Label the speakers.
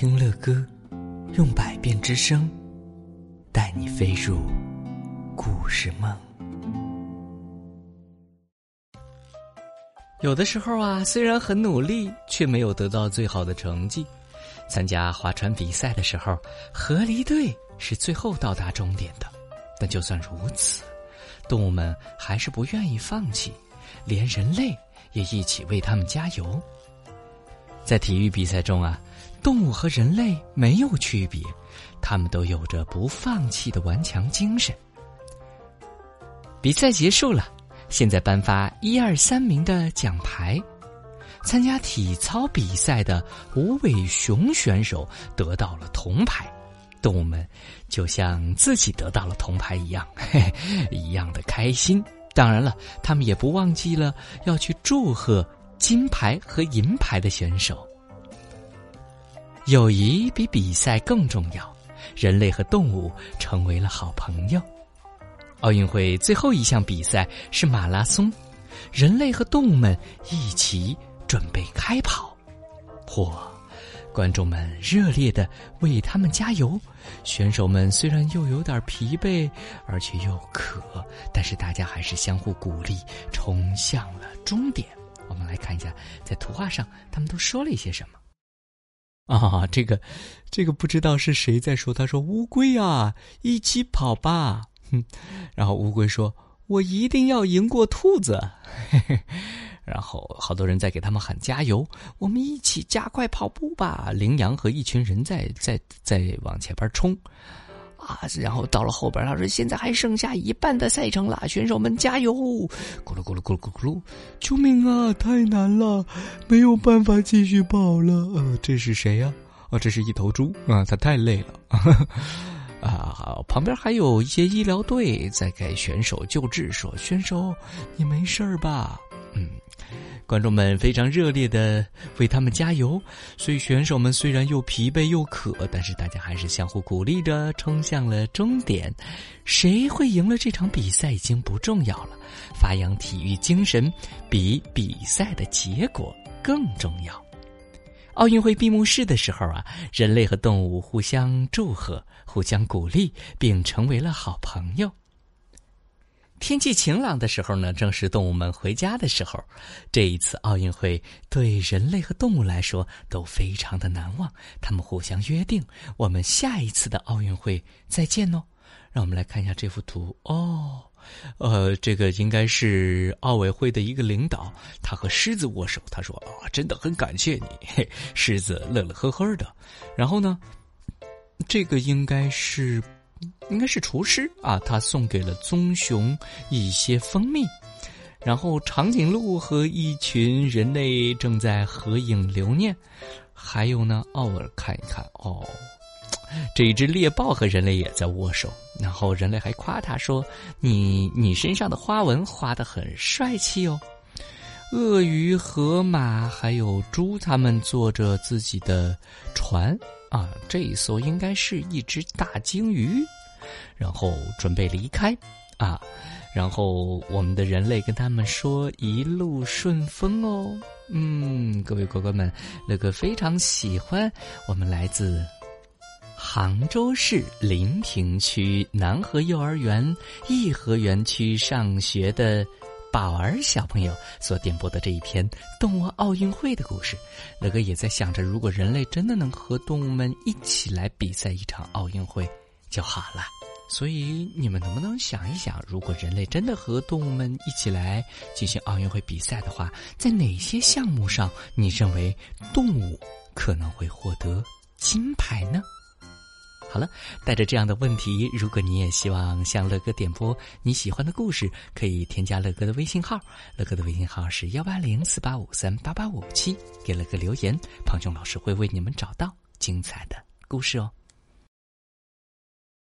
Speaker 1: 听乐歌，用百变之声，带你飞入故事梦。有的时候啊，虽然很努力，却没有得到最好的成绩。参加划船比赛的时候，河狸队是最后到达终点的。但就算如此，动物们还是不愿意放弃，连人类也一起为他们加油。在体育比赛中啊，动物和人类没有区别，他们都有着不放弃的顽强精神。比赛结束了，现在颁发一二三名的奖牌。参加体操比赛的无尾熊选手得到了铜牌，动物们就像自己得到了铜牌一样，嘿嘿，一样的开心。当然了，他们也不忘记了要去祝贺。金牌和银牌的选手，友谊比比赛更重要。人类和动物成为了好朋友。奥运会最后一项比赛是马拉松，人类和动物们一起准备开跑。嚯！观众们热烈的为他们加油。选手们虽然又有点疲惫，而且又渴，但是大家还是相互鼓励，冲向了终点。看一下，在图画上他们都说了一些什么。啊，这个，这个不知道是谁在说。他说：“乌龟啊，一起跑吧。”哼，然后乌龟说：“我一定要赢过兔子。”嘿嘿，然后好多人在给他们喊加油。我们一起加快跑步吧。羚羊和一群人在在在往前边冲。啊，然后到了后边，他说：“现在还剩下一半的赛程了，选手们加油！”咕噜咕噜咕噜咕噜咕噜，救命啊！太难了，没有办法继续跑了。呃，这是谁呀？哦，这是一头猪啊，他太累了。啊，好，旁边还有一些医疗队在给选手救治，说：“选手，你没事吧？”嗯。观众们非常热烈的为他们加油，所以选手们虽然又疲惫又渴，但是大家还是相互鼓励着冲向了终点。谁会赢了这场比赛已经不重要了，发扬体育精神比比赛的结果更重要。奥运会闭幕式的时候啊，人类和动物互相祝贺、互相鼓励，并成为了好朋友。天气晴朗的时候呢，正是动物们回家的时候。这一次奥运会对人类和动物来说都非常的难忘。他们互相约定，我们下一次的奥运会再见哦。让我们来看一下这幅图哦，呃，这个应该是奥委会的一个领导，他和狮子握手。他说：“啊，真的很感谢你。”嘿，狮子乐乐呵呵的。然后呢，这个应该是。应该是厨师啊，他送给了棕熊一些蜂蜜，然后长颈鹿和一群人类正在合影留念，还有呢，偶尔看一看哦，这一只猎豹和人类也在握手，然后人类还夸他说：“你你身上的花纹画的很帅气哦。”鳄鱼、河马还有猪，他们坐着自己的船。啊，这一艘应该是一只大鲸鱼，然后准备离开，啊，然后我们的人类跟他们说一路顺风哦。嗯，各位乖乖们，乐哥非常喜欢我们来自杭州市临平区南河幼儿园颐和园区上学的。宝儿小朋友所点播的这一篇动物奥运会的故事，乐哥也在想着，如果人类真的能和动物们一起来比赛一场奥运会就好了。所以你们能不能想一想，如果人类真的和动物们一起来进行奥运会比赛的话，在哪些项目上你认为动物可能会获得金牌呢？好了，带着这样的问题，如果你也希望向乐哥点播你喜欢的故事，可以添加乐哥的微信号。乐哥的微信号是幺八零四八五三八八五七，给乐哥留言，胖熊老师会为你们找到精彩的故事哦。